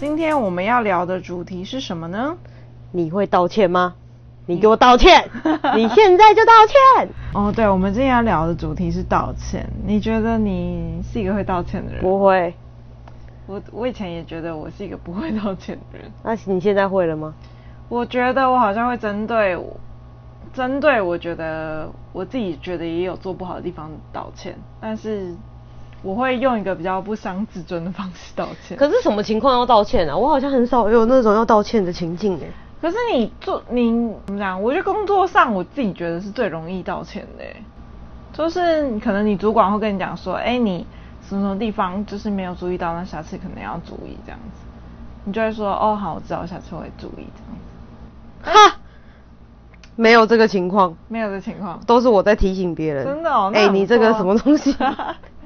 今天我们要聊的主题是什么呢？你会道歉吗？你给我道歉！你现在就道歉！哦，对，我们今天要聊的主题是道歉。你觉得你是一个会道歉的人？不会。我我以前也觉得我是一个不会道歉的人。那你现在会了吗？我觉得我好像会针对我，针对我觉得我自己觉得也有做不好的地方道歉，但是。我会用一个比较不伤自尊的方式道歉。可是什么情况要道歉啊？我好像很少有那种要道歉的情境哎。可是你做你怎么讲？我觉得工作上我自己觉得是最容易道歉的，就是可能你主管会跟你讲说，哎，你什么什么地方就是没有注意到，那下次可能要注意这样子。你就会说，哦，好，我知道，下次会注意这样子。哈，没有这个情况，没有这个情况，都是我在提醒别人。真的哦？哎，你这个什么东西？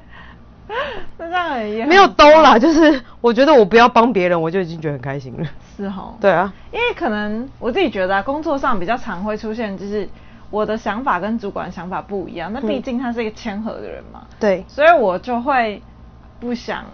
那这样也没有兜啦，就是我觉得我不要帮别人，我就已经觉得很开心了。是哦。对啊，因为可能我自己觉得啊，工作上比较常会出现，就是我的想法跟主管想法不一样。那毕竟他是一个谦和的人嘛。对。所以我就会不想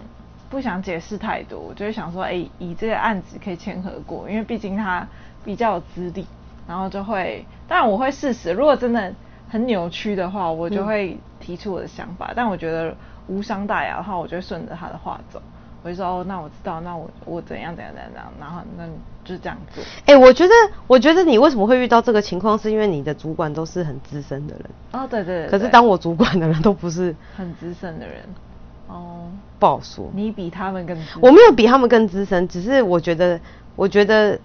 不想解释太多，我就会想说，哎，以这个案子可以谦和过，因为毕竟他比较有资历，然后就会，当然我会试试，如果真的很扭曲的话，我就会提出我的想法。嗯、但我觉得。无伤大雅的话，我就会顺着他的话走。我就说哦，那我知道，那我我怎样怎样怎样，然后那就这样做。哎、欸，我觉得，我觉得你为什么会遇到这个情况，是因为你的主管都是很资深的人。哦，对对，对。可是当我主管的人都不是很资深的人。哦，不好说。你比他们更资深。我没有比他们更资深，只是我觉得，我觉得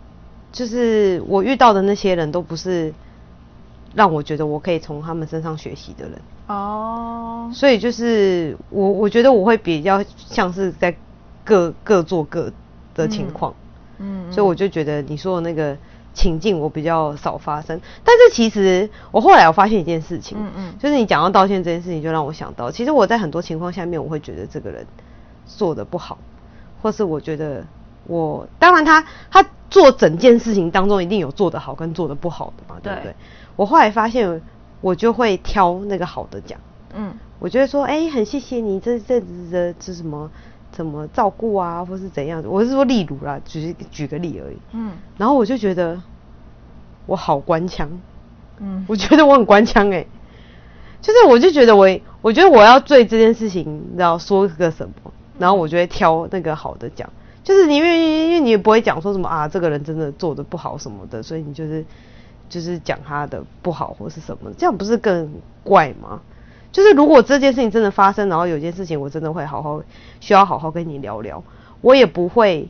就是我遇到的那些人都不是让我觉得我可以从他们身上学习的人。哦，所以就是我，我觉得我会比较像是在各各做各的情况，嗯，嗯，所以我就觉得你说的那个情境我比较少发生。但是其实我后来我发现一件事情，嗯嗯，就是你讲到道歉这件事情，就让我想到，其实我在很多情况下面，我会觉得这个人做的不好，或是我觉得我当然他他做整件事情当中一定有做得好跟做得不好的嘛，对。不对？我后来发现。我就会挑那个好的讲，嗯，我觉得说，哎、欸，很谢谢你这这子的这什么怎么照顾啊，或是怎样，我是说例如啦，举举个例而已，嗯，然后我就觉得我好官腔，嗯，我觉得我很官腔哎，就是我就觉得我我觉得我要对这件事情，你知道说个什么，然后我就会挑那个好的讲，就是你因为因为你也不会讲说什么啊，这个人真的做得不好什么的，所以你就是。就是讲他的不好或是什么，这样不是更怪吗？就是如果这件事情真的发生，然后有件事情我真的会好好需要好好跟你聊聊，我也不会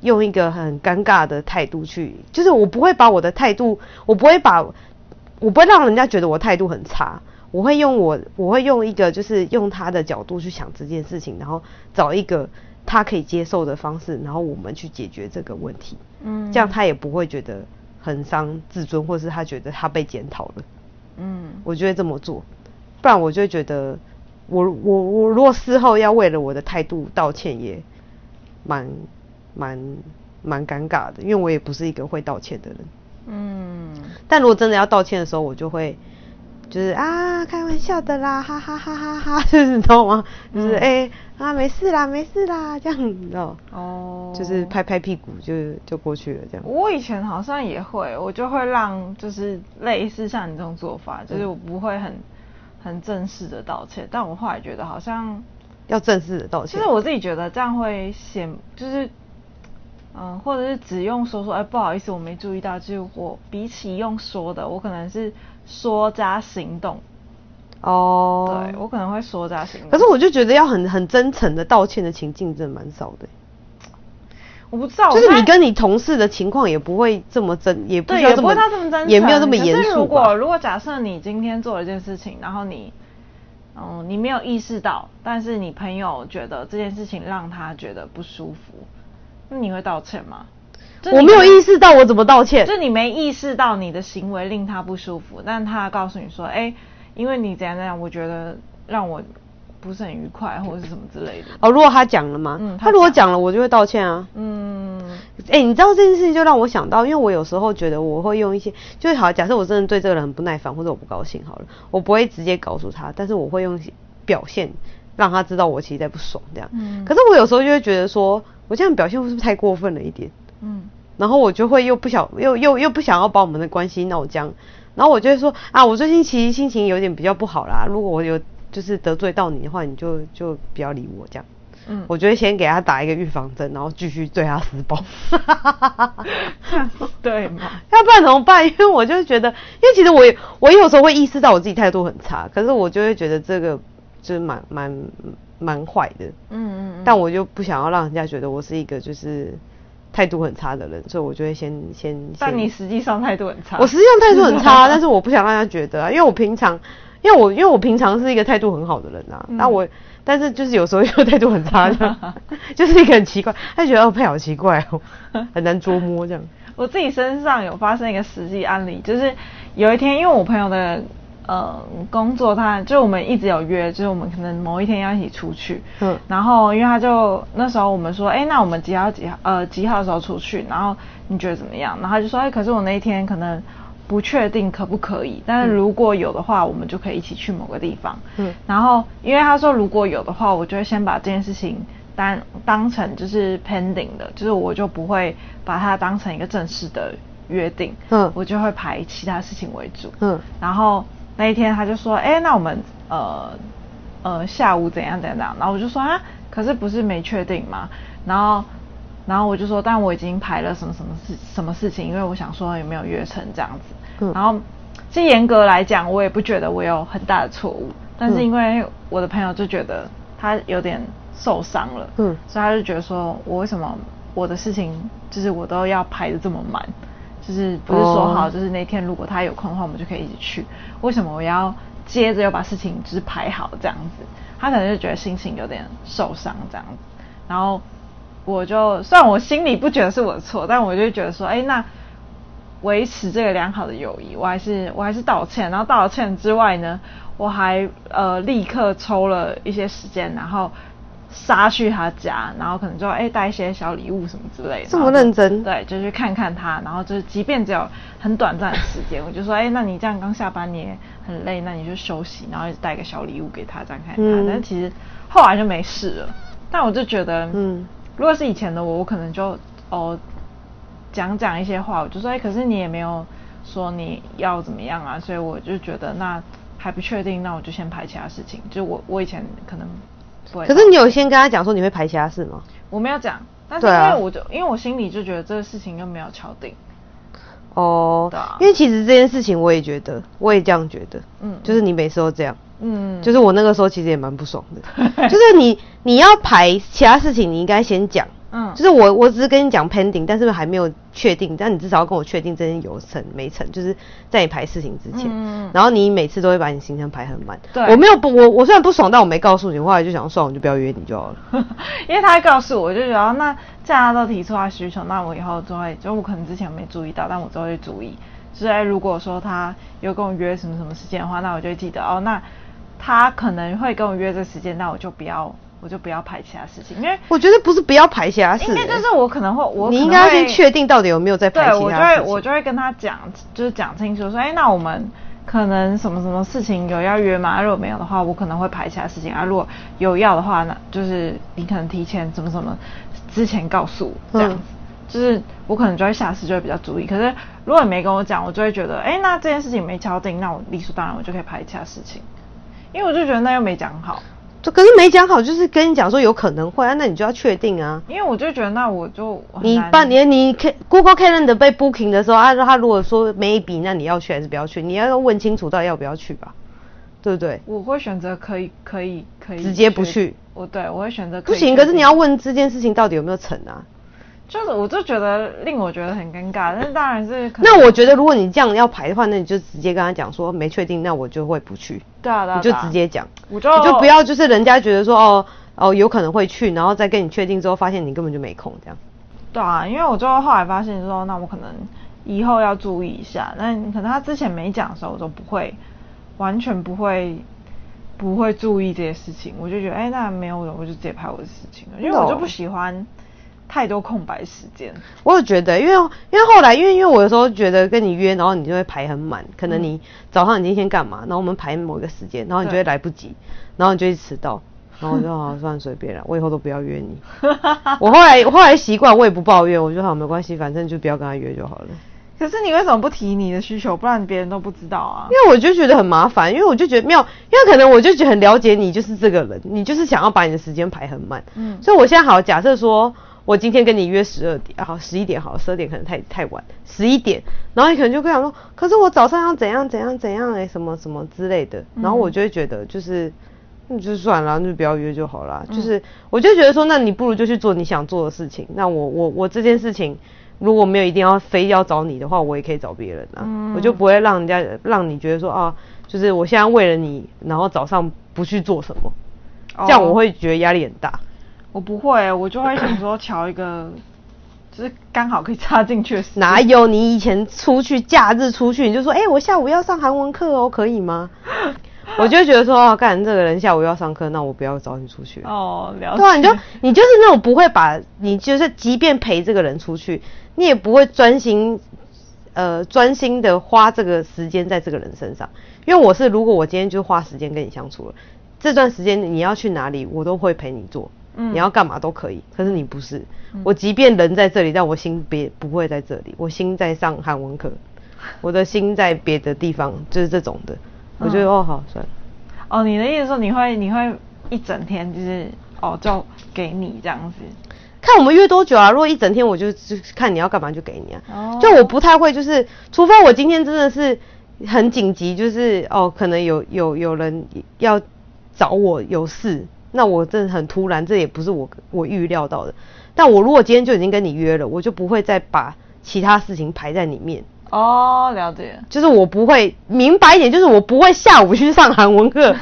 用一个很尴尬的态度去，就是我不会把我的态度，我不会把，我不会让人家觉得我态度很差，我会用我，我会用一个就是用他的角度去想这件事情，然后找一个他可以接受的方式，然后我们去解决这个问题，嗯，这样他也不会觉得。很伤自尊，或是他觉得他被检讨了，嗯，我就会这么做，不然我就会觉得我，我我我如果事后要为了我的态度道歉也，也蛮蛮蛮尴尬的，因为我也不是一个会道歉的人，嗯，但如果真的要道歉的时候，我就会。就是啊，开玩笑的啦，哈哈哈哈哈，就是你知道吗？嗯、就是哎、欸、啊，没事啦，没事啦，这样你知道？哦，就是拍拍屁股就就过去了，这样。我以前好像也会，我就会让就是类似像你这种做法，就是我不会很很正式的道歉，但我后来觉得好像要正式的道歉。其实我自己觉得这样会显，就是嗯，或者是只用说说，哎，不好意思，我没注意到。就是我比起用说的，我可能是说加行动。哦，对，我可能会说加行动。可是我就觉得要很很真诚的道歉的情境真的蛮少的。我不知道，就是你跟你同事的情况也不会这么真，也不需要这么，也不会这么真诚，也没有这么严肃。如果如果假设你今天做了一件事情，然后你，嗯，你没有意识到，但是你朋友觉得这件事情让他觉得不舒服，那你会道歉吗？我没有意识到，我怎么道歉？就你没意识到你的行为令他不舒服，但他告诉你说，哎、欸，因为你怎样怎样，我觉得让我。不是很愉快，或者是什么之类的。哦，如果他讲了吗？嗯，他，他如果讲了，我就会道歉啊。嗯，哎、欸，你知道这件事情就让我想到，因为我有时候觉得我会用一些，就是好，假设我真的对这个人很不耐烦，或者我不高兴，好了，我不会直接告诉他，但是我会用表现让他知道我其实在不爽这样。嗯。可是我有时候就会觉得说，我这样表现是不是太过分了一点？嗯。然后我就会又不想又又又不想要把我们的关系闹僵，然后我就会说啊，我最近其实心情有点比较不好啦，如果我有。就是得罪到你的话，你就就不要理我这样。嗯，我就会先给他打一个预防针，然后继续对他施暴。对嘛？要不然怎么办？因为我就觉得，因为其实我我有时候会意识到我自己态度很差，可是我就会觉得这个就是蛮蛮蛮坏的。嗯嗯嗯。但我就不想要让人家觉得我是一个就是态度很差的人，所以我就会先先。但你实际上态度很差。我实际上态度很差，但是我不想让人家觉得啊，因为我平常。因为我因为我平常是一个态度很好的人啊，那、嗯、我但是就是有时候又态度很差，就是一个很奇怪，他觉得哦，配好奇怪哦，很难捉摸这样。我自己身上有发生一个实际案例，就是有一天，因为我朋友的呃工作他，他就我们一直有约，就是我们可能某一天要一起出去，嗯，然后因为他就那时候我们说，哎、欸，那我们几号几号呃几号的时候出去，然后你觉得怎么样？然后他就说，哎、欸，可是我那一天可能。不确定可不可以，但是如果有的话，嗯、我们就可以一起去某个地方。嗯，然后因为他说如果有的话，我就会先把这件事情当当成就是 pending 的，就是我就不会把它当成一个正式的约定。嗯，我就会排其他事情为主。嗯，然后那一天他就说，哎、欸，那我们呃呃下午怎样怎样怎样，然后我就说啊，可是不是没确定嘛？然后。然后我就说，但我已经排了什么什么事什么事情，因为我想说有没有约成这样子。嗯。然后，其实严格来讲，我也不觉得我有很大的错误，但是因为我的朋友就觉得他有点受伤了，嗯，所以他就觉得说我为什么我的事情就是我都要排的这么满，就是不是说好就是那天如果他有空的话，我们就可以一起去，为什么我要接着又把事情就是排好这样子？他可能就觉得心情有点受伤这样子，然后。我就虽然我心里不觉得是我的错，但我就觉得说，哎、欸，那维持这个良好的友谊，我还是我还是道歉。然后道歉之外呢，我还呃立刻抽了一些时间，然后杀去他家，然后可能就哎带、欸、一些小礼物什么之类的。这么认真？对，就去看看他，然后就是即便只有很短暂的时间，我就说，哎、欸，那你这样刚下班你也很累，那你就休息，然后带个小礼物给他，这样看看他。嗯、但其实后来就没事了。但我就觉得，嗯。如果是以前的我，我可能就哦讲讲一些话，我就说哎，可是你也没有说你要怎么样啊，所以我就觉得那还不确定，那我就先排其他事情。就我我以前可能不会。可是你有先跟他讲说你会排其他事吗？我没有讲，但是因为我就、啊、因为我心里就觉得这个事情又没有敲定。哦，对啊，因为其实这件事情我也觉得，我也这样觉得，嗯，就是你每次都这样。嗯，就是我那个时候其实也蛮不爽的，就是你你要排其他事情，你应该先讲，嗯，就是我我只是跟你讲 pending，但是还没有确定，但你至少要跟我确定这件有成没成，就是在你排事情之前，嗯，然后你每次都会把你行程排很满，对，我没有不我我虽然不爽，但我没告诉你，后来就想算了，我就不要约你就好了，因为他会告诉我，我就觉得那既然他都提出他需求，那我以后就会，就我可能之前没注意到，但我都会注意，就是哎，如果说他有跟我约什么什么时间的话，那我就会记得哦，那。他可能会跟我约这时间，那我就不要，我就不要排其他事情，因为我觉得不是不要排其他事，应该就是我可能会，我你应该先确定到底有没有在排其他事情。对，我就会我就会跟他讲，就是讲清楚说，哎，那我们可能什么什么事情有要约吗？如果没有的话，我可能会排其他事情啊。如果有要的话，那就是你可能提前什么什么之前告诉我这样子，嗯、就是我可能就会下次就会比较注意。可是如果你没跟我讲，我就会觉得，哎，那这件事情没敲定，那我理所当然我就可以排其他事情。因为我就觉得那又没讲好，可是没讲好，就是跟你讲说有可能会啊，那你就要确定啊。因为我就觉得，那我就你半年你 Google Calendar 被 booking 的时候，啊，他如果说 maybe，那你要去还是不要去？你要问清楚到底要不要去吧，对不对？我会选择可以可以可以直接不去。我对我会选择不行，可是你要问这件事情到底有没有成啊？就是我就觉得令我觉得很尴尬，但是当然是可。那我觉得如果你这样要排的话，那你就直接跟他讲说没确定，那我就会不去。对啊，对啊，你就直接讲，我就你就不要就是人家觉得说哦哦有可能会去，然后再跟你确定之后发现你根本就没空这样。对啊，因为我就后来发现说，那我可能以后要注意一下。那可能他之前没讲的时候，我都不会完全不会不会注意这些事情。我就觉得哎，那没有人，我就直接排我的事情了，因为我就不喜欢。太多空白时间，我有觉得，因为因为后来，因为因为我有时候觉得跟你约，然后你就会排很满，可能你早上你今天干嘛，然后我们排某一个时间，然后你就会来不及，然后你就会迟到，然后我就好算 随便了，我以后都不要约你。我后来我后来习惯，我也不抱怨，我就好没关系，反正就不要跟他约就好了。可是你为什么不提你的需求，不然别人都不知道啊？因为我就觉得很麻烦，因为我就觉得没有，因为可能我就觉得很了解你，就是这个人，你就是想要把你的时间排很满，嗯，所以我现在好假设说。我今天跟你约十二点，好十一点，好十二点可能太太晚，十一点，然后你可能就会想说，可是我早上要怎样怎样怎样哎、欸，什么什么之类的，然后我就会觉得就是，那就算了，那就不要约就好了，嗯、就是我就觉得说，那你不如就去做你想做的事情，那我我我这件事情如果没有一定要非要找你的话，我也可以找别人啊，嗯、我就不会让人家让你觉得说啊，就是我现在为了你，然后早上不去做什么，这样我会觉得压力很大。我不会，我就会想说乔一个，就是刚好可以插进去的。哪有你以前出去假日出去，你就说，哎、欸，我下午要上韩文课哦，可以吗？我就觉得说，哦，干这个人下午要上课，那我不要找你出去。哦，了解。对啊，你就你就是那种不会把你就是即便陪这个人出去，你也不会专心呃专心的花这个时间在这个人身上。因为我是如果我今天就花时间跟你相处了，这段时间你要去哪里，我都会陪你做。嗯、你要干嘛都可以，可是你不是。嗯、我即便人在这里，但我心别不会在这里，我心在上韩文课，我的心在别的地方，就是这种的。嗯、我觉得哦，好算了。哦，你的意思说你会你会一整天就是哦，就给你这样子？看我们约多久啊？如果一整天，我就就看你要干嘛就给你啊。哦。就我不太会，就是除非我今天真的是很紧急，就是哦，可能有有有人要找我有事。那我真的很突然，这也不是我我预料到的。但我如果今天就已经跟你约了，我就不会再把其他事情排在里面。哦，了解。就是我不会明白一点，就是我不会下午去上韩文课。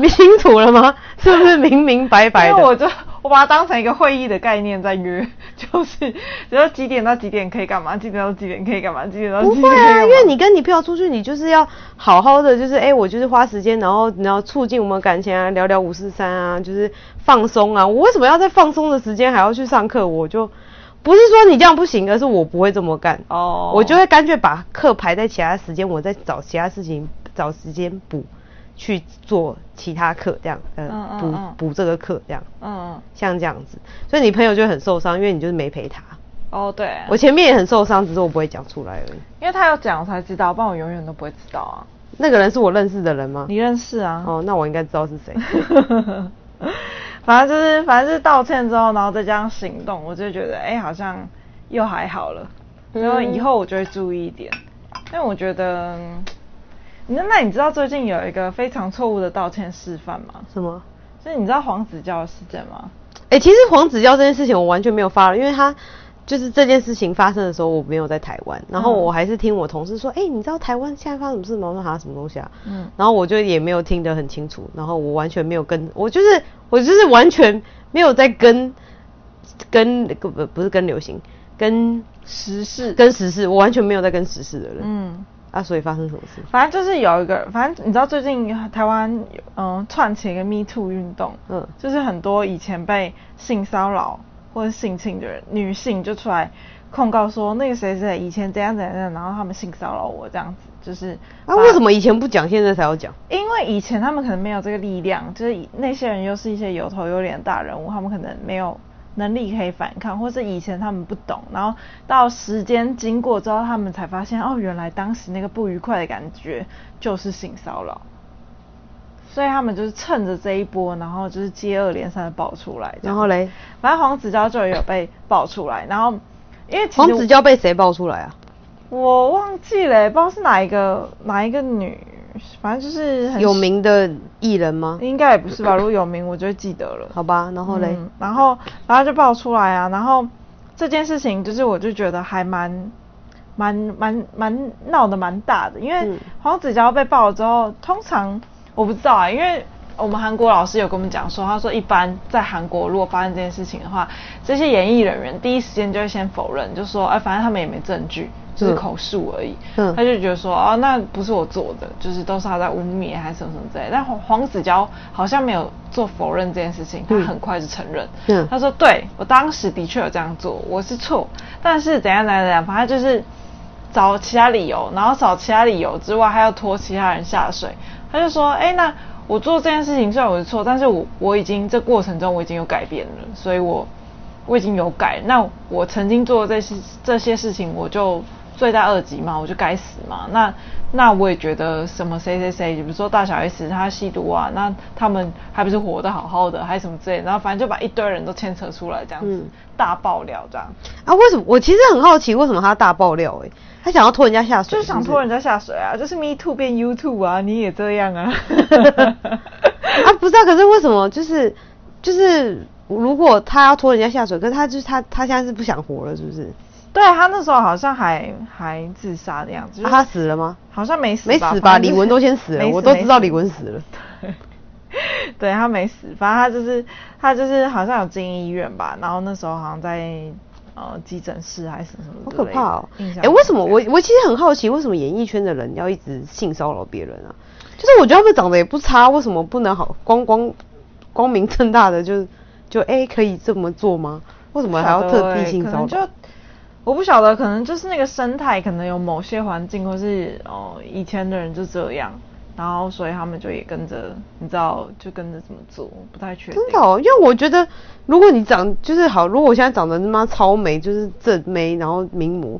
你清楚了吗？是不是明明白白的？因为我就。我把它当成一个会议的概念在约，就是，就是几点到几点可以干嘛，几点到几点可以干嘛，几点到几点。不会啊，因为你跟你朋友出去，你就是要好好的，就是哎、欸，我就是花时间，然后然后促进我们感情啊，聊聊五四三啊，就是放松啊。我为什么要在放松的时间还要去上课？我就不是说你这样不行，而是我不会这么干。哦，我就会干脆把课排在其他时间，我再找其他事情找时间补。去做其他课这样，呃，补补、这个课这样，嗯嗯，像这样子，所以你朋友就很受伤，因为你就是没陪他。哦，对，我前面也很受伤，只是我不会讲出来而已。因为他要讲，我才知道，不然我永远都不会知道啊。那个人是我认识的人吗？你认识啊？哦，那我应该知道是谁。反正就是，反正是道歉之后，然后再加上行动，我就觉得，哎、欸，好像又还好了。然后以后我就会注意一点，因为我觉得。那那你知道最近有一个非常错误的道歉示范吗？什么？就是你知道黄子佼的事件吗？哎、欸，其实黄子佼这件事情我完全没有发了，因为他就是这件事情发生的时候我没有在台湾，然后我还是听我同事说，哎、嗯欸，你知道台湾现在发生什么事吗？我说他什么东西啊？嗯，然后我就也没有听得很清楚，然后我完全没有跟，我就是我就是完全没有在跟跟不不是跟流行，跟时事跟时事，我完全没有在跟时事的人。嗯。啊，所以发生什么事？反正就是有一个，反正你知道最近台湾嗯串起一个 Me Too 运动，嗯，就是很多以前被性骚扰或者性侵的人，女性就出来控告说那个谁谁以前怎样怎样，然后他们性骚扰我这样子，就是啊，为什么以前不讲，现在才要讲？因为以前他们可能没有这个力量，就是那些人又是一些有头有脸的大人物，他们可能没有。能力可以反抗，或是以前他们不懂，然后到时间经过之后，他们才发现哦，原来当时那个不愉快的感觉就是性骚扰。所以他们就是趁着这一波，然后就是接二连三的爆出来。然后嘞，反正黄子佼就有被爆出来，然后因为黄子佼被谁爆出来啊？我忘记了，不知道是哪一个哪一个女，反正就是很有名的艺人吗？应该也不是吧，如果有名我就会记得了。好吧，然后嘞、嗯，然后然后就爆出来啊，然后这件事情就是我就觉得还蛮蛮蛮蛮闹得蛮大的，因为黄子佼被爆了之后，通常我不知道啊，因为我们韩国老师有跟我们讲说，他说一般在韩国如果发生这件事情的话，这些演艺人员第一时间就会先否认，就说哎，反正他们也没证据。就是口述而已，嗯，他就觉得说哦，那不是我做的，就是都是他在污蔑还是什么什么之类的。但黄黄子佼好像没有做否认这件事情，他很快就承认，嗯，他说对，我当时的确有这样做，我是错，但是怎样怎样怎样，反正就是找其他理由，然后找其他理由之外，还要拖其他人下水。他就说，哎、欸，那我做这件事情虽然我是错，但是我我已经这过程中我已经有改变了，所以我我已经有改。那我曾经做的这些这些事情，我就。罪大恶极嘛，我就该死嘛。那那我也觉得什么谁谁谁，比如说大小 S 他吸毒啊，那他们还不是活得好好的，还是什么之类的。然后反正就把一堆人都牵扯出来，这样子、嗯、大爆料这样。啊，为什么？我其实很好奇，为什么他大爆料、欸？哎，他想要拖人家下水，就是想拖人家下水啊，就是 Me Too 变 YouTube 啊，你也这样啊？啊，不是啊，可是为什么？就是就是，如果他要拖人家下水，可是他就是他他现在是不想活了，是不是？对，他那时候好像还还自杀的样子，就是啊、他死了吗？好像没死，没死吧？李玟都先死了，我都知道李玟死了。对，对他没死，反正他就是他就是好像有进医院吧，然后那时候好像在呃急诊室还是什么，好可怕哦！哎、欸，为什么我我其实很好奇，为什么演艺圈的人要一直性骚扰别人啊？就是我觉得他们长得也不差，为什么不能好光光光明正大的就就哎、欸、可以这么做吗？为什么还要特地性骚扰？我不晓得，可能就是那个生态，可能有某些环境，或是哦以前的人就这样，然后所以他们就也跟着，你知道，就跟着怎么做，不太确定。真的哦，因为我觉得，如果你长就是好，如果我现在长得他妈超美，就是正妹，然后名模，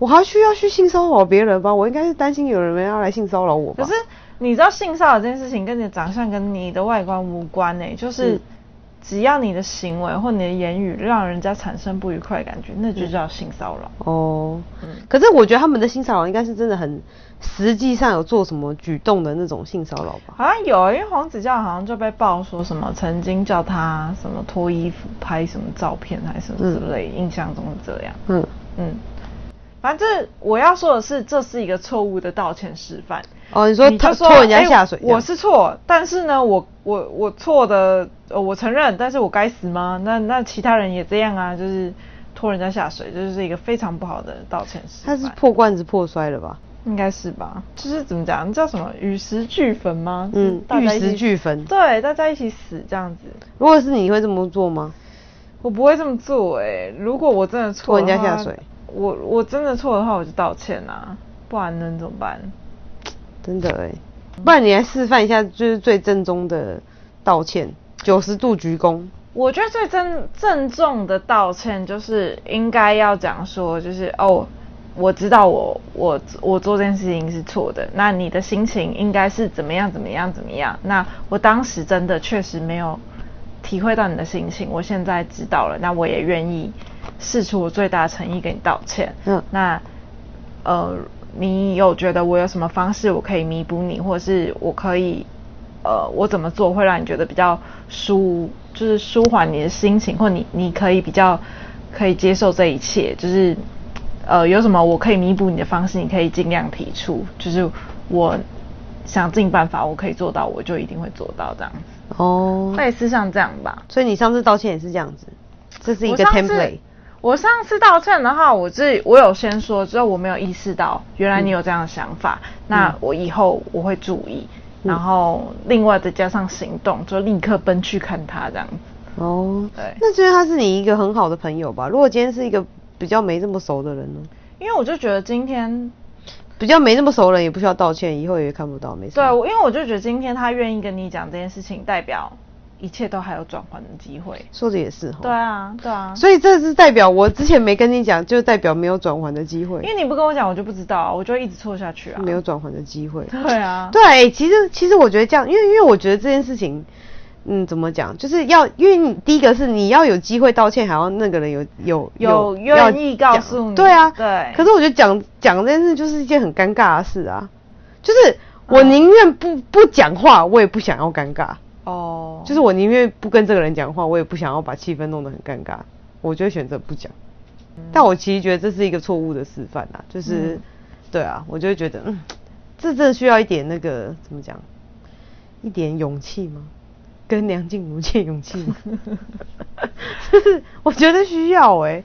我还需要去性骚扰别人吧？我应该是担心有人要来性骚扰我吧？可是你知道性骚扰这件事情跟你的长相跟你的外观无关诶、欸，就是。嗯只要你的行为或你的言语让人家产生不愉快的感觉，那就叫性骚扰。哦，嗯，可是我觉得他们的性骚扰应该是真的很实际上有做什么举动的那种性骚扰吧？好像有，因为黄子佼好像就被爆说什么曾经叫他什么脱衣服拍什么照片还是什么之类，嗯，印象中是这样。嗯嗯。反正我要说的是，这是一个错误的道歉示范。哦，你说他拖人家下水，我是错，但是呢，我我我错的，我承认，但是我该死吗？那那其他人也这样啊，就是拖人家下水，这就是一个非常不好的道歉示范。他是破罐子破摔了吧？应该是吧？就是怎么讲，叫什么与石俱焚吗？嗯，玉石俱焚。对，大家一起死这样子。如果是你会这么做吗？我不会这么做诶、欸。如果我真的错，拖人家下水。我我真的错的话，我就道歉啊，不然能怎么办？真的哎，不然你来示范一下，就是最正宗的道歉，九十度鞠躬。我觉得最正郑重的道歉，就是应该要讲说，就是哦，我知道我我我做这件事情是错的，那你的心情应该是怎么样怎么样怎么样？那我当时真的确实没有体会到你的心情，我现在知道了，那我也愿意。释出我最大的诚意给你道歉。嗯，那呃，你有觉得我有什么方式我可以弥补你，或者是我可以呃，我怎么做会让你觉得比较舒，就是舒缓你的心情，或你你可以比较可以接受这一切，就是呃，有什么我可以弥补你的方式，你可以尽量提出，就是我想尽办法，我可以做到，我就一定会做到这样子。哦，类似像这样吧。所以你上次道歉也是这样子，这是一个 template。我上次道歉的话，我自己我有先说，之后我没有意识到原来你有这样的想法，嗯、那我以后我会注意，嗯、然后另外再加上行动，就立刻奔去看他这样子。哦，对，那因为他是你一个很好的朋友吧？如果今天是一个比较没这么熟的人呢？因为我就觉得今天比较没那么熟的人也不需要道歉，以后也看不到，没事。对，因为我就觉得今天他愿意跟你讲这件事情，代表一切都还有转换的机会。说的也是哈。对啊，对啊。所以这是代表我之前没跟你讲，就代表没有转换的机会。因为你不跟我讲，我就不知道，我就一直错下去啊。没有转换的机会。对啊。对，其实其实我觉得这样，因为因为我觉得这件事情。嗯，怎么讲？就是要，因为你第一个是你要有机会道歉，还要那个人有有有愿意告诉你。对啊，对。可是我觉得讲讲这件事就是一件很尴尬的事啊，就是我宁愿不不讲话，我也不想要尴尬。哦。就是我宁愿不跟这个人讲话，我也不想要把气氛弄得很尴尬，我就会选择不讲。嗯。但我其实觉得这是一个错误的示范啦，就是，嗯。对啊，我就会觉得，嗯，这真的需要一点那个怎么讲，一点勇气吗？跟梁静茹借勇气，我觉得需要哎、欸，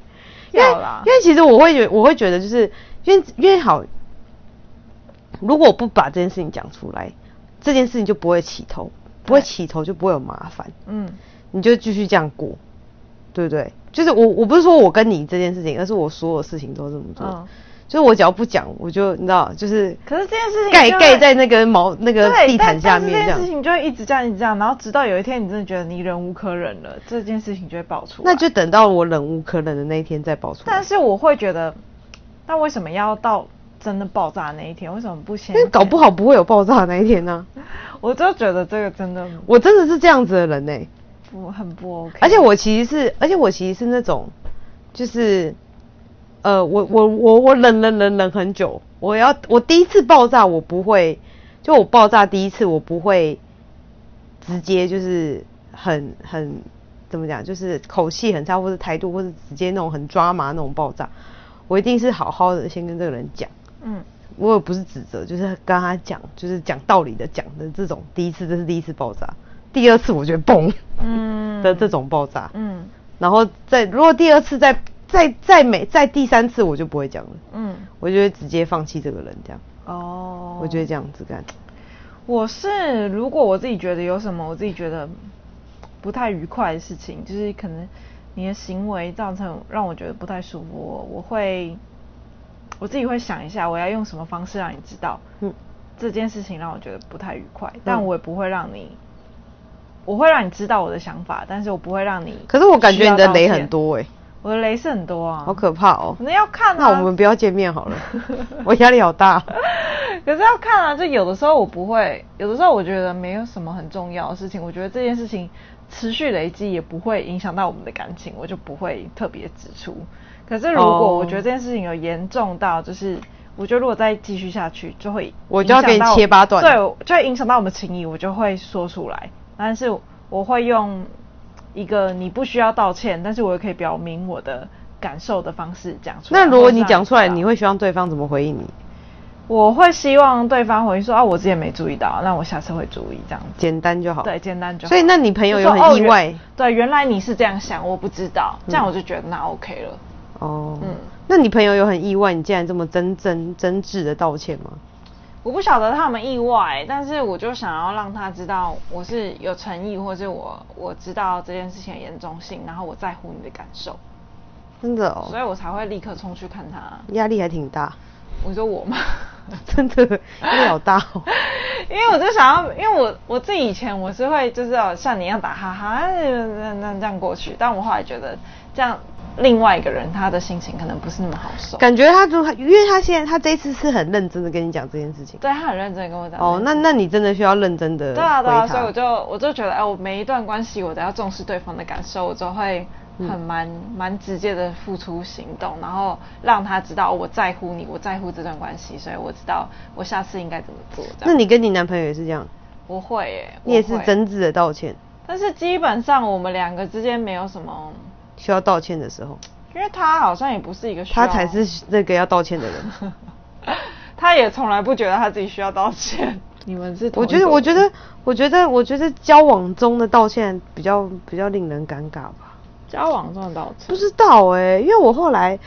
要啦，因为其实我会觉我会觉得就是因为因为好，如果我不把这件事情讲出来，这件事情就不会起头，不会起头就不会有麻烦，嗯，你就继续这样过，对不对？就是我我不是说我跟你这件事情，而是我所有事情都这么做。嗯就是我只要不讲，我就你知道，就是可是这件事情盖盖在那个毛那个地毯下面，这样这件事情就会一直这样一直这样，然后直到有一天你真的觉得你忍无可忍了，这件事情就会爆出来。那就等到我忍无可忍的那一天再爆出来。但是我会觉得，那为什么要到真的爆炸那一天？为什么不先？因为搞不好不会有爆炸那一天呢、啊。我就觉得这个真的，我真的是这样子的人呢、欸，不很不 OK。而且我其实是，而且我其实是那种，就是。呃，我我我我忍忍忍忍很久，我要我第一次爆炸，我不会，就我爆炸第一次，我不会直接就是很很怎么讲，就是口气很差，或者态度，或者直接那种很抓马那种爆炸，我一定是好好的先跟这个人讲，嗯，我也不是指责，就是跟他讲，就是讲道理的讲的这种，第一次这是第一次爆炸，第二次我觉得嘣，嗯的这种爆炸，嗯，然后再如果第二次再。再再每再第三次我就不会讲了，嗯，我就会直接放弃这个人这样。哦，我觉得这样子干。我是如果我自己觉得有什么我自己觉得不太愉快的事情，就是可能你的行为造成让我觉得不太舒服，我我会我自己会想一下我要用什么方式让你知道，嗯，这件事情让我觉得不太愉快，嗯，但我也不会让你，我会让你知道我的想法，但是我不会让你。可是我感觉你的雷很多哎，欸。我的雷是很多啊，好可怕哦！那要看啊，那我们不要见面好了，我压力好大。可是要看啊，就有的时候我不会，有的时候我觉得没有什么很重要的事情，我觉得这件事情持续累积也不会影响到我们的感情，我就不会特别指出。可是如果我觉得这件事情有严重到，就是我觉得如果再继续下去，就会我就要给你切八段，对，就会影响到我们情谊，我就会说出来。但是我会用。一个你不需要道歉，但是我也可以表明我的感受的方式讲出来。那如果你讲出来，你会希望对方怎么回应你？我会希望对方回应说啊，我之前没注意到，那我下次会注意这样子。简单就好。对，简单就好。所以那你朋友有很意外？哦，对，原来你是这样想，我不知道，这样我就觉得那 OK 了。哦，嗯，那你朋友有很意外，你竟然这么真真真挚的道歉吗？我不晓得他们意外，但是我就想要让他知道我是有诚意，或是我我知道这件事情的严重性，然后我在乎你的感受。真的哦，所以我才会立刻冲去看他。压力还挺大。我说我吗？真的压力好大哦。因为我就想要，因为我我自己以前我是会就是要像你一样打哈哈，那那这样过去，但我后来觉得这样。另外一个人，他的心情可能不是那么好受。感觉他就，因为他现在他这一次是很认真的跟你讲这件事情。对，他很认真跟我讲。哦，那那你真的需要认真的。对啊对啊，所以我就我就觉得，哎，我每一段关系我都要重视对方的感受，我就会很蛮蛮、嗯、直接的付出行动，然后让他知道我在乎你，我在乎这段关系，所以我知道我下次应该怎么做。那你跟你男朋友也是这样？我会耶，你也是真挚的道歉。但是基本上我们两个之间没有什么需要道歉的时候。因为他好像也不是一个需要，他才是那个要道歉的人，他也从来不觉得他自己需要道歉。你们是？我觉得，我觉得，我觉得，我觉得交往中的道歉比较比较令人尴尬吧。交往中的道歉？不知道哎、欸，因为我后来，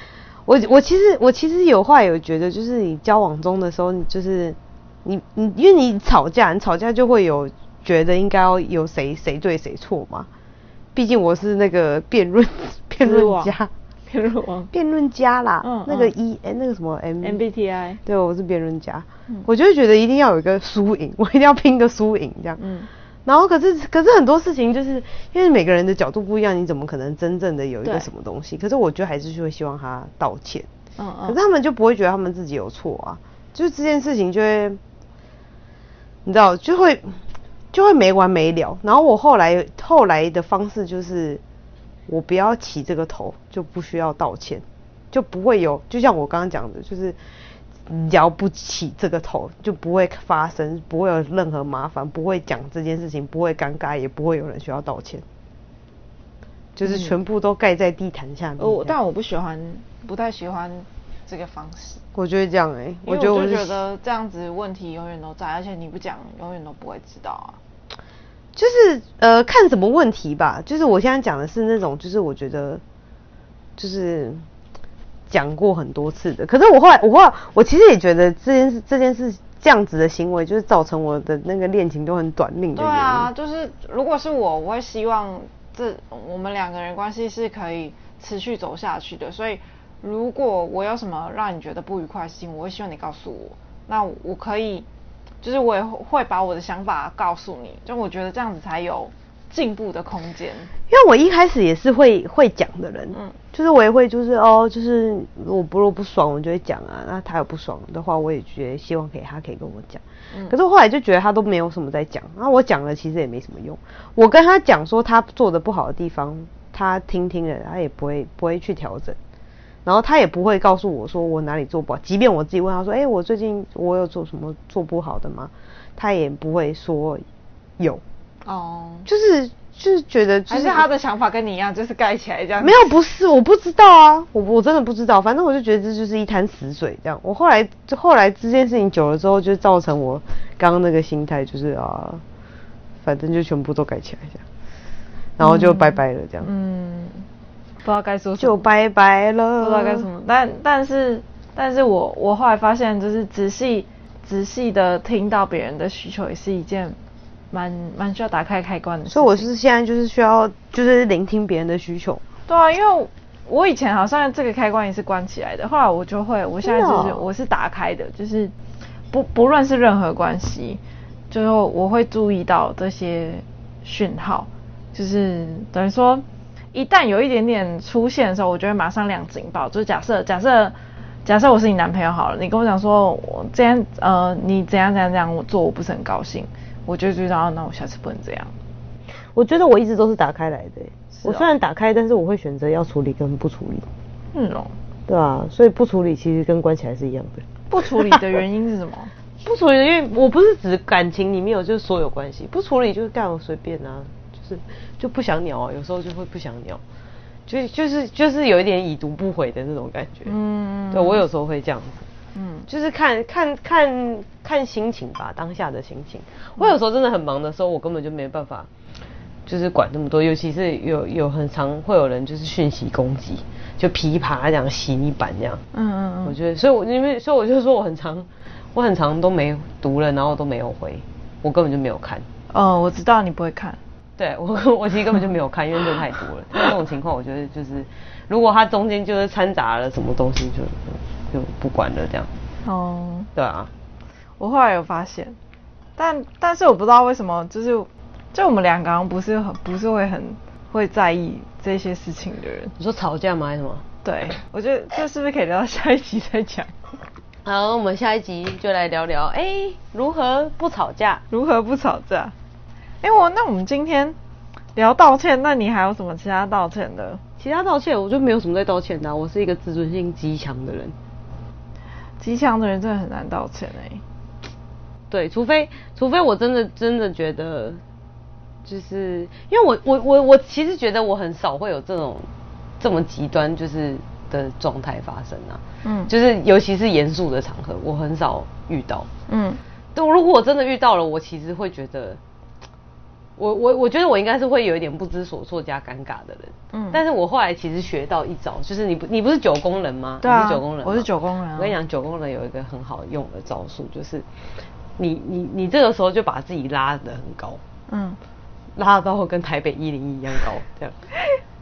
我我其实我其实有话有觉得，就是你交往中的时候，你就是你你因为你吵架，你吵架就会有觉得应该要有谁谁对谁错嘛。毕竟我是那个辩论辩论家。辩论辩论家啦，嗯，那个 E 哎、嗯欸，那个什么 M MBTI，对，我是辩论家，嗯，我就会觉得一定要有一个输赢，我一定要拼个输赢这样，嗯，然后可是可是很多事情就是因为每个人的角度不一样，你怎么可能真正的有一个什么东西？可是我觉得还是会希望他道歉。嗯嗯。可是他们就不会觉得他们自己有错啊，就是这件事情就会，你知道就会就会没完没了。然后我后来后来的方式就是，我不要起这个头，就不需要道歉，就不会有，就像我刚刚讲的，就是。聊不起这个头，就不会发生，不会有任何麻烦，不会讲这件事情，不会尴尬，也不会有人需要道歉，就是全部都盖在地毯下面。哦、嗯，但我不喜欢，不太喜欢这个方式。我觉得这样哎、欸，我就觉得这样子问题永远都在，而且你不讲，永远都不会知道啊。就是呃，看什么问题吧。就是我现在讲的是那种，就是我觉得，就是。讲过很多次的，可是我后来，我后来，我其实也觉得这件事，这件事这样子的行为，就是造成我的那个恋情都很短命的。对啊，就是如果是我，我会希望这我们两个人关系是可以持续走下去的。所以，如果我有什么让你觉得不愉快的事情，我会希望你告诉我，那我可以，就是我也会把我的想法告诉你，就我觉得这样子才有。进步的空间，因为我一开始也是会会讲的人，嗯，就是我也会就是哦，就是我不如不爽，我就会讲啊。那他有不爽的话，我也觉得希望可以他可以跟我讲。嗯，可是后来就觉得他都没有什么在讲，那我讲了其实也没什么用。我跟他讲说他做的不好的地方，他听听了，他也不会不会去调整，然后他也不会告诉我说我哪里做不好。即便我自己问他说，哎，我最近我有做什么做不好的吗？他也不会说有。哦、oh.，就是就是觉得、就是，还是他的想法跟你一样，就是盖起来这样。没有，不是，我不知道啊，我我真的不知道。反正我就觉得这就是一滩死水这样。我后来就后来这件事情久了之后，就造成我刚刚那个心态，就是啊，反正就全部都盖起来这样，然后就拜拜了这样。嗯，不知道该说什么，就拜拜了，不知道该什么。但但是但是我我后来发现，就是仔细仔细的听到别人的需求，也是一件。蛮蛮需要打开开关的，所以我是现在就是需要就是聆听别人的需求。对啊，因为我以前好像这个开关也是关起来的，后来我就会，我现在就是我是打开的，就是不不论是任何关系，最后我会注意到这些讯号，就是等于说一旦有一点点出现的时候，我就会马上亮警报。就是假设假设假设我是你男朋友好了，你跟我讲说我这样呃你怎样怎样怎样我做我不是很高兴。我就知道，那我下次不能这样。我觉得我一直都是打开来的、欸哦。我虽然打开，但是我会选择要处理跟不处理。嗯哦。对啊，所以不处理其实跟关起来是一样的。不处理的原因是什么？不处理的，因为我不是指感情里面有就是所有关系，不处理就是干我随便啊，就是就不想鸟啊，有时候就会不想鸟，就就是就是有一点已读不回的那种感觉。嗯。对，我有时候会这样子。嗯，就是看看看看心情吧，当下的心情。我有时候真的很忙的时候，我根本就没办法，就是管那么多。尤其是有有很常会有人就是讯息攻击，就噼啪这样洗你板这样。嗯嗯嗯。我觉得，所以我因为所以我就说我很常，我很常都没读了，然后都没有回，我根本就没有看。哦，我知道你不会看。对我我其实根本就没有看，因为人太多了。那这种情况，我觉得就是如果它中间就是掺杂了什么东西就，就就不管了这样。哦，对啊，我后来有发现，但但是我不知道为什么，就是就我们两个好像不是很不是会很会在意这些事情的人。你说吵架吗？还是什么？对，我觉得这是不是可以聊到下一集再讲？好，我们下一集就来聊聊，哎、欸，如何不吵架？如何不吵架？哎、欸，我那我们今天聊道歉，那你还有什么其他道歉的？其他道歉，我就没有什么在道歉的、啊。我是一个自尊心极强的人，极强的人真的很难道歉哎、欸。对，除非除非我真的真的觉得，就是因为我我我我其实觉得我很少会有这种这么极端就是的状态发生啊。嗯，就是尤其是严肃的场合，我很少遇到。嗯，对，如果我真的遇到了，我其实会觉得。我我我觉得我应该是会有一点不知所措加尴尬的人，嗯，但是我后来其实学到一招，就是你不你不是九宫人吗？对啊，你是九宫人，我是九宫人啊。我跟你讲，九宫人有一个很好用的招数，就是你你你这个时候就把自己拉得很高，嗯，拉到跟台北一零一一样高，这样，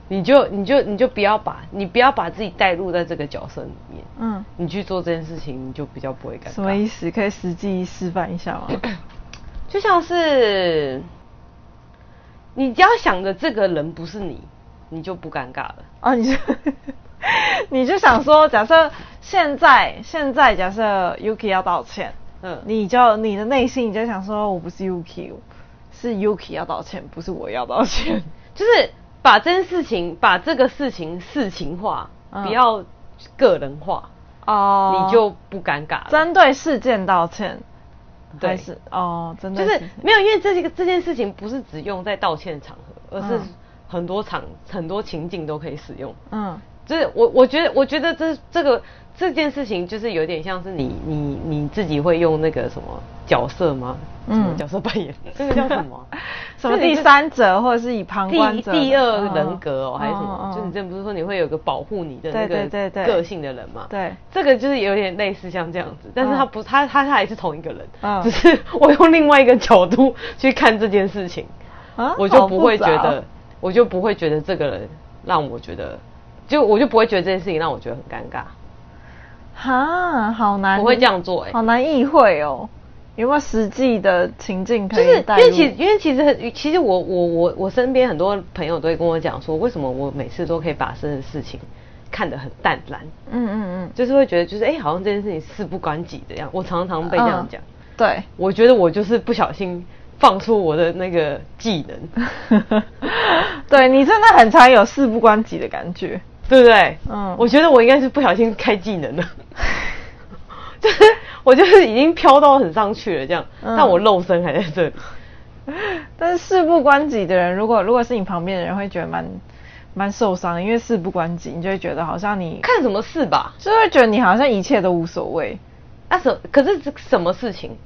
你就你就你就不要把你不要把自己带入在这个角色里面，嗯，你去做这件事情，你就比较不会尴尬。什么意思？可以实际示范一下吗？就像是。你只要想着这个人不是你，你就不尴尬了。啊，你就 你就想说，假设现在现在假设 Yuki 要道歉，嗯，你就你的内心你就想说，我不是 Yuki，是 Yuki 要道歉，不是我要道歉，就是把这件事情，把这个事情事情化，嗯、不要个人化。哦，你就不尴尬了。针对事件道歉，对还是哦，真的就是没有，因为这个这件事情不是只用在道歉场合，而是很多场、嗯、很多情境都可以使用。嗯，就是我我觉得我觉得这这个。这件事情就是有点像是你你你自己会用那个什么角色吗？嗯，角色扮演，这个叫什么？什么第三者或者是以旁观者？第第二人格哦，还是什么？就你这不是说你会有个保护你的那个个性的人吗？对，这个就是有点类似像这样子，但是他不，他他他还是同一个人，只是我用另外一个角度去看这件事情，我就不会觉得，我就不会觉得这个人让我觉得，就我就不会觉得这件事情让我觉得很尴尬。哈，好难，不会这样做哎、欸，好难意会哦。有没有实际的情境可以？就是因为其因为其实很，其实我我我我身边很多朋友都会跟我讲说，为什么我每次都可以把这件事情看得很淡然？嗯嗯嗯，就是会觉得就是哎、欸，好像这件事情事不关己的样。我常常被这样讲、嗯。对，我觉得我就是不小心放出我的那个技能。对，你真的很常有事不关己的感觉。对不对？嗯，我觉得我应该是不小心开技能了，就是我就是已经飘到很上去了这样，嗯、但我肉身还在这里。但是事不关己的人，如果如果是你旁边的人，会觉得蛮蛮受伤，因为事不关己，你就会觉得好像你看什么事吧，就会觉得你好像一切都无所谓。那、啊、什可是什么事情？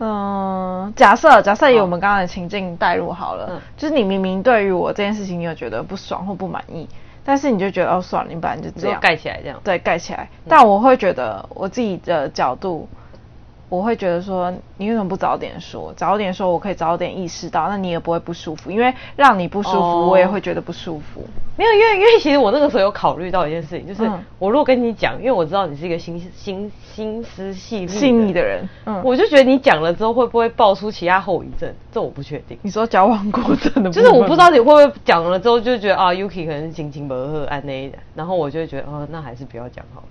嗯，假设假设以我们刚刚的情境带入好了，嗯、就是你明明对于我这件事情，你有觉得不爽或不满意。但是你就觉得哦，算了，你本来就这样盖起来这样，对，盖起来。嗯、但我会觉得我自己的角度。我会觉得说，你为什么不早点说？早点说，我可以早点意识到，那你也不会不舒服。因为让你不舒服，哦、我也会觉得不舒服。没有，因为因为其实我那个时候有考虑到一件事情，就是、嗯、我如果跟你讲，因为我知道你是一个心心心思细腻细腻的人，嗯，我就觉得你讲了之后会不会爆出其他后遗症？这我不确定。你说矫枉过正的，就是我不知道你会不会讲了之后就觉得啊，Yuki 可能是心情不和安内的，然后我就会觉得哦，那还是不要讲好了。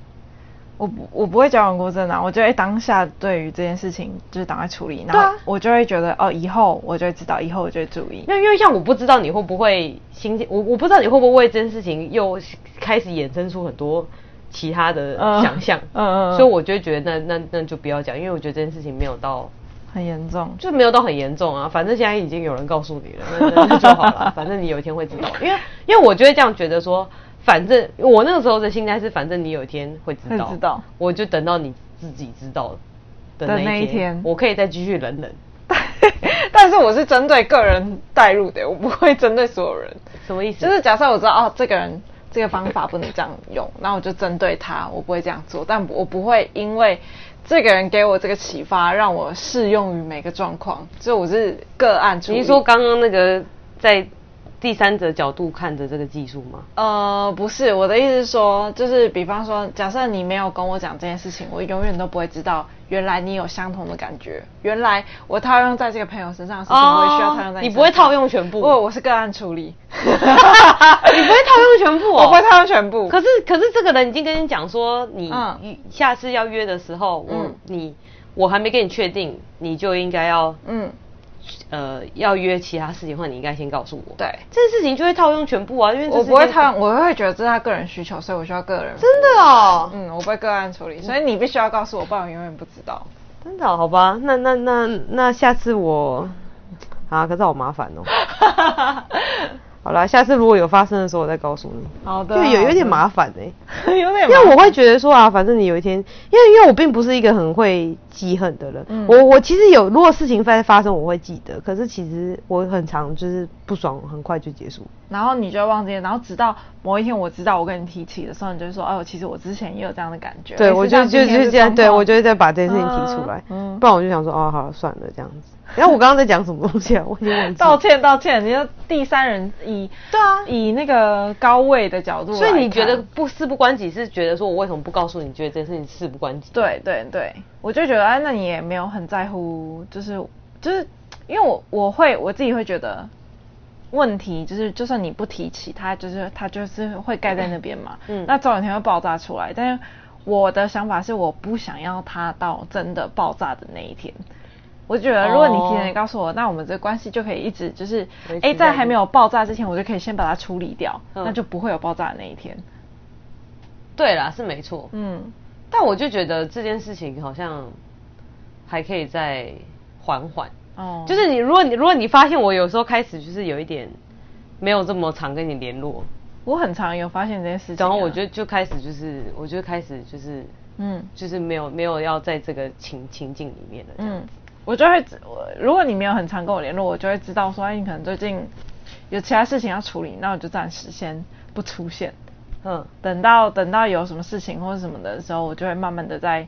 我不，我不会矫枉过正啊！我就会当下对于这件事情就是赶快处理，然后我就会觉得哦，以后我就会知道，以后我就会注意。因为因为像我不知道你会不会心情，我我不知道你会不会为这件事情又开始衍生出很多其他的想象，嗯嗯，所以我就会觉得那那那就不要讲，因为我觉得这件事情没有到很严重，就没有到很严重啊。反正现在已经有人告诉你了，那那那就好了。反正你有一天会知道，因为因为我就会这样觉得说。反正我那个时候的心态是，反正你有一天会知道，知道，我就等到你自己知道的那一天，我可以再继续忍忍。但是我是针对个人带入的，我不会针对所有人。什么意思？就是假设我知道哦，这个人这个方法不能这样用，那我就针对他，我不会这样做。但我不会因为这个人给我这个启发，让我适用于每个状况。就我是个案处理。你说刚刚那个在。第三者角度看着这个技术吗？呃，不是，我的意思是说，就是比方说，假设你没有跟我讲这件事情，我永远都不会知道，原来你有相同的感觉。原来我套用在这个朋友身上的事情，我会需要套用在你。你不会套用全部？不，我是个案处理。你不会套用全部？我不会套用全部。可是，可是这个人已经跟你讲说，你下次要约的时候，嗯，你我还没跟你确定，你就应该要嗯。呃，要约其他事情的话，你应该先告诉我。对，这件事情就会套用全部啊，因为我不会套用，我会觉得这是他个人需求，所以我需要个人。真的哦，嗯，我不会个案处理，所以你必须要告诉我，不然我永远不知道。真的哦？好吧，那那那那下次我啊，可是好麻烦哦。好啦，下次如果有发生的时候，我再告诉你。好的。就有有点麻烦哎、欸，有点。因为我会觉得说啊，反正你有一天，因为因为我并不是一个很会记恨的人。嗯。我我其实有，如果事情在发生，我会记得。可是其实我很常就是不爽，很快就结束。然后你就会忘记，然后直到某一天我知道我跟你提起的时候，你就会说，哦，其实我之前也有这样的感觉。对，我就就就这样，对我就会再把这件事情提出来。嗯。不然我就想说，哦，好，算了，这样子。然后我刚刚在讲什么东西啊？我已经忘记。道歉，道歉。你说第三人以对啊，以那个高位的角度，所以你觉得不事不关己是觉得说我为什么不告诉你？觉得这件事情事不关己？对对对，我就觉得哎，那你也没有很在乎，就是就是因为我我会我自己会觉得，问题就是，就算你不提起，它就是它就是会盖在那边嘛。嗯。那总有一天会爆炸出来，但是我的想法是，我不想要它到真的爆炸的那一天。我觉得，如果你提前告诉我，哦、那我们这个关系就可以一直就是，哎，在还没有爆炸之前，我就可以先把它处理掉，嗯、那就不会有爆炸的那一天。对啦，是没错。嗯。但我就觉得这件事情好像还可以再缓缓。哦。就是你，如果你如果你发现我有时候开始就是有一点没有这么常跟你联络，我很常有发现这件事情、啊。然后我就就开始就是，我就开始就是，嗯，就是没有没有要在这个情情境里面了这样子。嗯我就会，我如果你没有很常跟我联络，我就会知道说，哎，你可能最近有其他事情要处理，那我就暂时先不出现。嗯，等到等到有什么事情或者什么的时候，我就会慢慢的再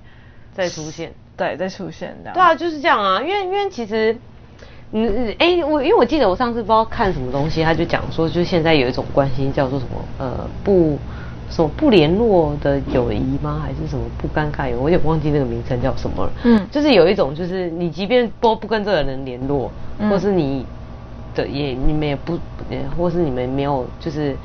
再出现。对，再出现这样。对啊，就是这样啊，因为因为其实，嗯，哎，我因为我记得我上次不知道看什么东西，他就讲说，就现在有一种关系叫做什么，呃，不。什么不联络的友谊吗？还是什么不尴尬友？我有点忘记那个名称叫什么了。嗯，就是有一种，就是你即便不不跟这个人联络，嗯、或是你的也你们也不，或是你们没有就是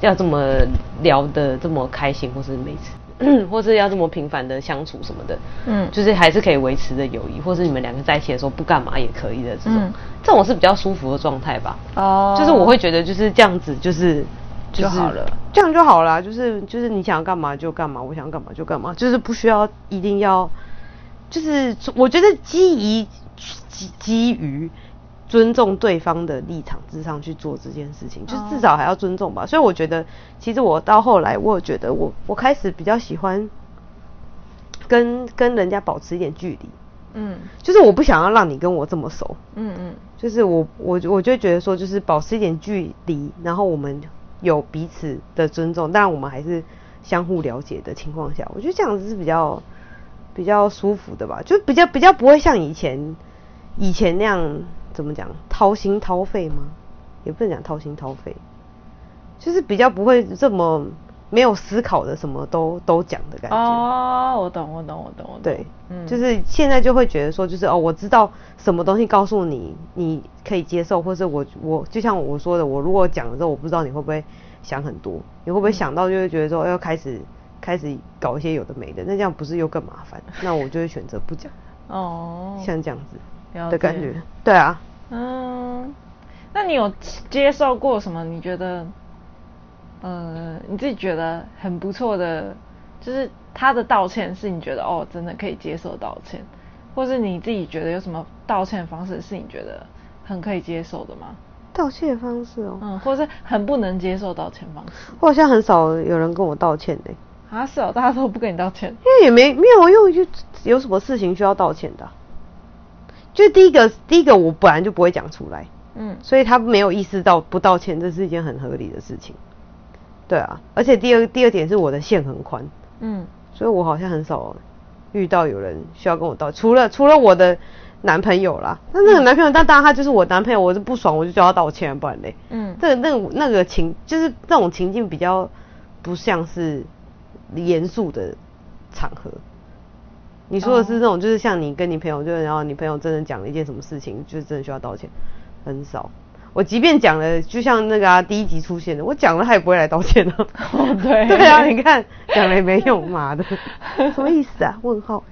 要这么聊得这么开心，或是每次，或是要这么频繁的相处什么的，嗯，就是还是可以维持的友谊，或是你们两个在一起的时候不干嘛也可以的这种，嗯、这种是比较舒服的状态吧。哦，就是我会觉得就是这样子，就是。就好了，这样就好了。就是就是你想要干嘛就干嘛，我想干嘛就干嘛，就是不需要一定要，就是我觉得基于基基于尊重对方的立场之上去做这件事情，就是至少还要尊重吧。所以我觉得，其实我到后来，我觉得我我开始比较喜欢跟跟人家保持一点距离。嗯，就是我不想要让你跟我这么熟。嗯嗯，就是我我我就觉得说，就是保持一点距离，然后我们。有彼此的尊重，但我们还是相互了解的情况下，我觉得这样子是比较比较舒服的吧，就比较比较不会像以前以前那样怎么讲掏心掏肺吗？也不能讲掏心掏肺，就是比较不会这么。没有思考的，什么都都讲的感觉。哦，我懂，我懂，我懂，我懂。对，嗯，就是现在就会觉得说，就是哦，我知道什么东西告诉你，你可以接受，或是我我就像我说的，我如果讲了之后，我不知道你会不会想很多，你会不会想到就会觉得说，要开始开始搞一些有的没的，那这样不是又更麻烦？那我就会选择不讲。哦，像这样子的感觉，对啊。嗯，那你有接受过什么？你觉得？呃，你自己觉得很不错的，就是他的道歉是你觉得哦，真的可以接受道歉，或是你自己觉得有什么道歉方式是你觉得很可以接受的吗？道歉方式哦，嗯，或是很不能接受道歉方式。我好像很少有人跟我道歉的。啊，是哦，大家都不跟你道歉，因为也没没有，因为就有什么事情需要道歉的啊？就第一个，第一个我本来就不会讲出来，嗯，所以他没有意识到不道歉这是一件很合理的事情。对啊，而且第二第二点是我的线很宽，嗯，所以我好像很少遇到有人需要跟我道歉，除了除了我的男朋友啦，那那个男朋友，但当然他就是我男朋友，我是不爽我就叫他道歉，不然嘞，嗯，这个那个那个情就是这种情境比较不像是严肃的场合。你说的是那种，就是像你跟你朋友，就是然后你朋友真的讲了一件什么事情，就是真的需要道歉，很少。我即便讲了，就像那个啊，第一集出现的，我讲了他也不会来道歉的。哦，对。对啊，你看讲了也没用，妈的，什么意思啊？问号。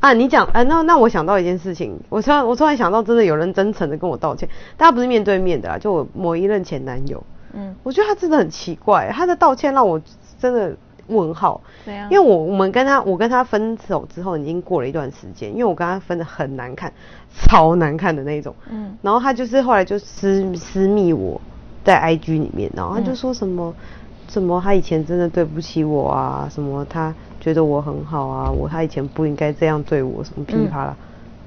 啊，你讲，哎、啊，那那我想到一件事情，我突然我突然想到，真的有人真诚的跟我道歉，但他不是面对面的啊，就我某一任前男友。嗯。我觉得他真的很奇怪，他的道歉让我真的。问号，对啊，因为我我们跟他我跟他分手之后已经过了一段时间，因为我跟他分的很难看，超难看的那种，嗯，然后他就是后来就私私密我在 IG 里面，然后他就说什么、嗯、什么他以前真的对不起我啊，什么他觉得我很好啊，我他以前不应该这样对我，什么噼里啪啦，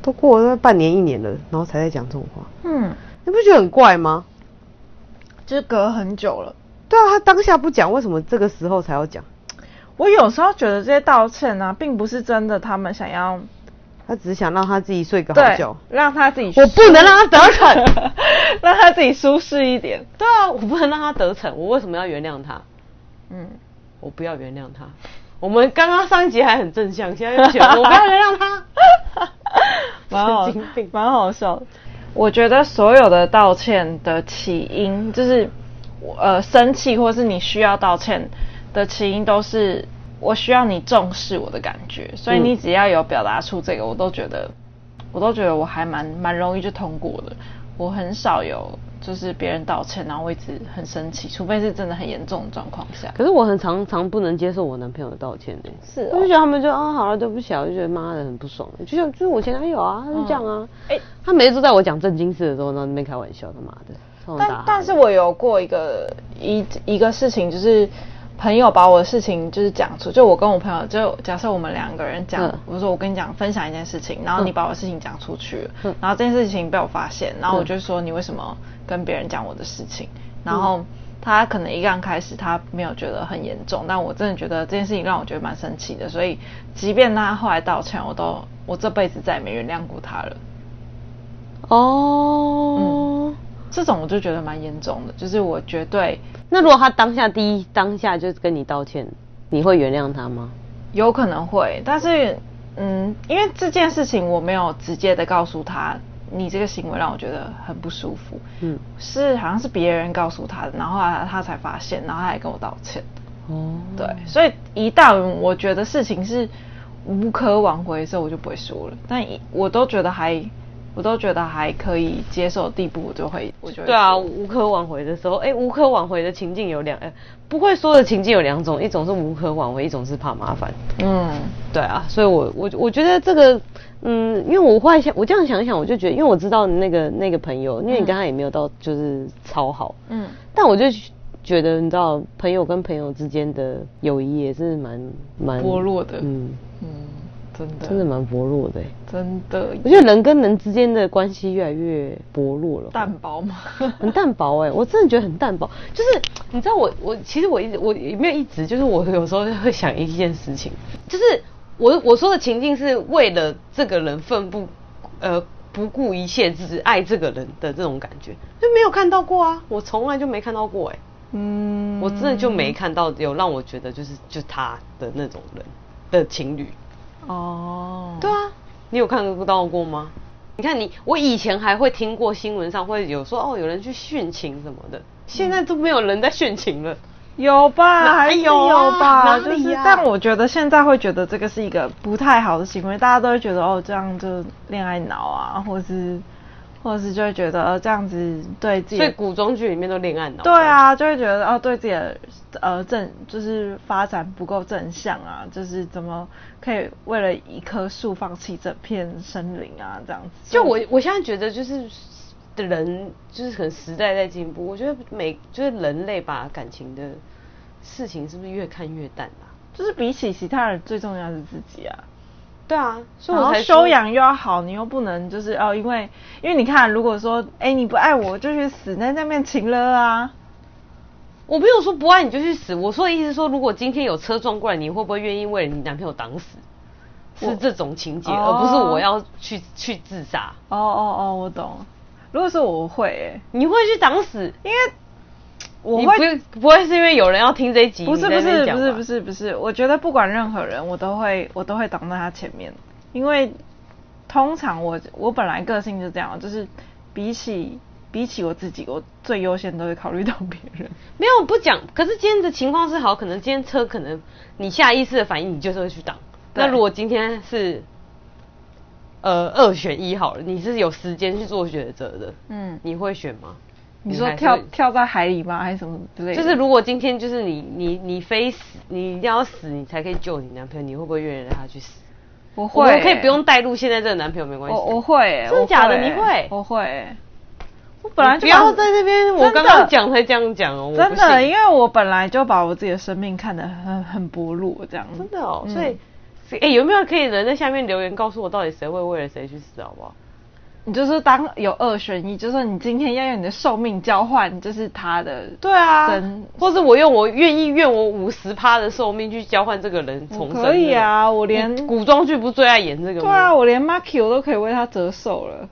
都过了半年一年了，然后才在讲这种话，嗯，你不觉得很怪吗？就是隔很久了，对啊，他当下不讲，为什么这个时候才要讲？我有时候觉得这些道歉呢、啊，并不是真的，他们想要，他只是想让他自己睡个好觉，让他自己，我不能让他得逞，让他自己舒适一点。对啊，我不能让他得逞，我为什么要原谅他？嗯，我不要原谅他。我们刚刚上一集还很正向，现在又觉得我不要原谅他，蛮好，蛮好笑。我觉得所有的道歉的起因，就是呃生气，或是你需要道歉的起因，都是我需要你重视我的感觉。所以你只要有表达出这个，我都觉得，我都觉得我还蛮蛮容易就通过的。我很少有。就是别人道歉，然后我一直很生气，除非是真的很严重的状况下。可是我很常常不能接受我男朋友的道歉的。是、哦，我就觉得他们就啊，好了，对不起啊，我就觉得妈的很不爽。就像就是我前男友啊，他就这样啊。他每次都在我讲正经事的时候，然后那边开玩笑，他妈的。但但是我有过一个一一个事情，就是。朋友把我的事情就是讲出，就我跟我朋友，就假设我们两个人讲，嗯、我说我跟你讲分享一件事情，然后你把我的事情讲出去，嗯、然后这件事情被我发现，然后我就说你为什么跟别人讲我的事情？嗯、然后他可能一刚开始他没有觉得很严重，但我真的觉得这件事情让我觉得蛮生气的，所以即便他后来道歉，我都我这辈子再也没原谅过他了。哦。嗯这种我就觉得蛮严重的，就是我绝对。那如果他当下第一当下就跟你道歉，你会原谅他吗？有可能会，但是嗯，因为这件事情我没有直接的告诉他，你这个行为让我觉得很不舒服。嗯，是好像是别人告诉他的，然后他，他才发现，然后他还跟我道歉。哦，对，所以一旦我觉得事情是无可挽回的时候，我就不会说了。但我都觉得还。我都觉得还可以接受的地步，我就会，我就会。对啊，无可挽回的时候，哎、欸，无可挽回的情境有两，哎、欸，不会说的情境有两种，一种是无可挽回，一种是怕麻烦。嗯，对啊，所以我我我觉得这个，嗯，因为我后来想，我这样想一想，我就觉得，因为我知道那个那个朋友，因为你跟他也没有到就是超好，嗯，但我就觉得，你知道，朋友跟朋友之间的友谊也是蛮蛮薄弱的，嗯嗯。真的，真的蛮薄弱的。真的，我觉得人跟人之间的关系越来越薄弱了。淡薄吗？很淡薄哎，我真的觉得很淡薄。就是你知道我，我其实我一直我也没有一直，就是我有时候会想一件事情，就是我我说的情境是为了这个人奋不呃不顾一切只爱这个人的这种感觉，就没有看到过啊，我从来就没看到过哎。嗯，我真的就没看到有让我觉得就是就他的那种人的情侣。哦，oh. 对啊，你有看到过吗？你看你，我以前还会听过新闻上会有说哦，有人去殉情什么的，现在都没有人在殉情了。有吧？还有吧？就是，但我觉得现在会觉得这个是一个不太好的行为，大家都会觉得哦，这样就恋爱脑啊，或是。或者是就会觉得呃这样子对自己，所以古装剧里面都恋爱脑。对啊，就会觉得哦，对自己的呃正就是发展不够正向啊，就是怎么可以为了一棵树放弃整片森林啊，这样子。就我我现在觉得就是的人就是可能时代在进步，我觉得每就是人类把感情的事情是不是越看越淡啊？就是比起其他人，最重要是自己啊。对啊，所以我才修养又要好，你又不能就是哦，因为因为你看，如果说哎你不爱我就去死，那那边情了啊。我没有说不爱你就去死，我说的意思是说，如果今天有车撞过来，你会不会愿意为了你男朋友挡死？是这种情节，哦、而不是我要去去自杀。哦哦哦，我懂。如果说我会，哎，你会去挡死，因为。我会不，不会是因为有人要听这一集？不是不是不是不是不是，我觉得不管任何人，我都会我都会挡在他前面，因为通常我我本来个性就这样，就是比起比起我自己，我最优先都会考虑到别人。没有不讲，可是今天的情况是好，可能今天车可能你下意识的反应，你就是会去挡。那如果今天是呃二选一好了，你是有时间去做选择的，嗯，你会选吗？你说跳跳在海里吗？还是什么之类的？就是如果今天就是你你你非死，你一定要死，你才可以救你男朋友，你会不会愿意让他去死？我会、欸，我可以不用带入现在这个男朋友没关系。我我会、欸，真的假的？你会？我会。我本来就不要在这边，我刚刚讲才这样讲哦。真的，因为我本来就把我自己的生命看得很很薄弱，这样。真的哦，所以，哎、有没有可以人在下面留言告诉我，到底谁会为了谁去死，好不好？你就是当有二选一，就是说你今天要用你的寿命交换，就是他的对啊，或是我用我愿意用我五十趴的寿命去交换这个人重生。可以啊，我连古装剧不最爱演这个吗？对啊，我连 Maki 我都可以为他折寿了。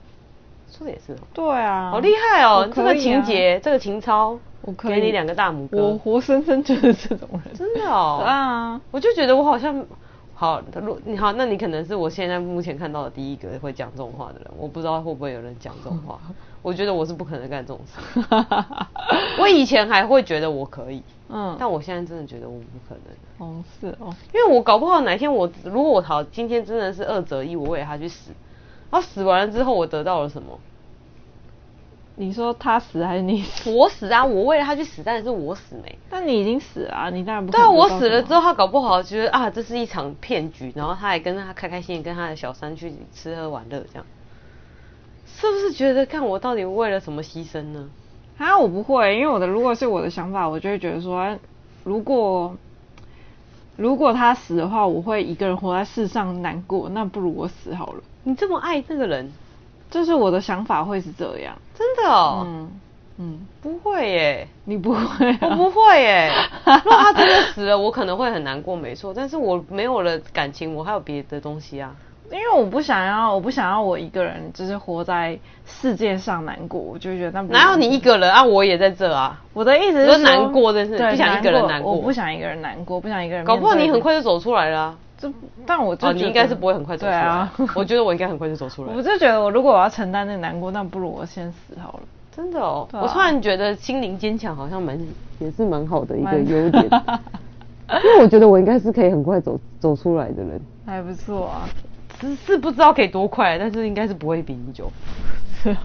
说的也是。对啊，好厉害哦！这个情节，这个情操，我可以给你两个大拇哥。我活生生就是这种人，真的哦。啊，我就觉得我好像。好，如你好，那你可能是我现在目前看到的第一个会讲这种话的人。我不知道会不会有人讲这种话。我觉得我是不可能干这种事。我以前还会觉得我可以，嗯，但我现在真的觉得我不可能。哦，是哦，因为我搞不好哪天我如果我好今天真的是二择一，我为了他去死，然后死完了之后我得到了什么？你说他死还是你死？我死啊！我为了他去死，但是我死没。但你已经死了啊！你当然不。对啊，我死了之后，他搞不好觉得啊，这是一场骗局，然后他还跟他开开心心跟他的小三去吃喝玩乐，这样，是不是觉得看我到底为了什么牺牲呢？啊，我不会，因为我的如果是我的想法，我就会觉得说，如果如果他死的话，我会一个人活在世上难过，那不如我死好了。你这么爱这个人？就是我的想法会是这样，真的哦。嗯嗯，不会耶，你不会啊，我不会耶。如果他真的死了，我可能会很难过，没错。但是我没有了感情，我还有别的东西啊。因为我不想要，我不想要我一个人就是活在世界上难过，我就觉得那哪有你一个人啊？我也在这啊。我的意思是说难过，真是不想一个人难过。我不想一个人难过，不想一个人。搞不好你很快就走出来了啊。这，但我就、哦、你应该是不会很快走出来。对啊，我觉得我应该很快就走出来。我就觉得我如果我要承担那难过，那不如我先死好了。真的哦，啊、我突然觉得心灵坚强好像蛮也是蛮好的一个优点。因为我觉得我应该是可以很快走走出来的人。还不错啊，只是不知道可以多快，但是应该是不会比你久。是啊，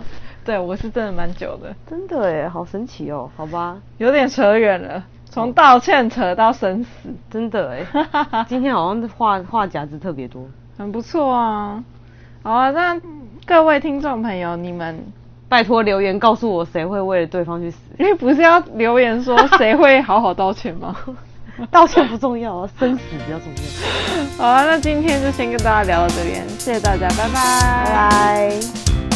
对我是真的蛮久的。真的耶，好神奇哦。好吧，有点扯远了。从道歉扯到生死，真的哎，今天好像话话夹子特别多，很不错啊。好啊，那各位听众朋友，你们拜托留言告诉我谁会为了对方去死，因为不是要留言说谁会好好道歉吗？道歉不重要，生死比较重要。好啊，那今天就先跟大家聊到这边，谢谢大家，拜拜，拜拜。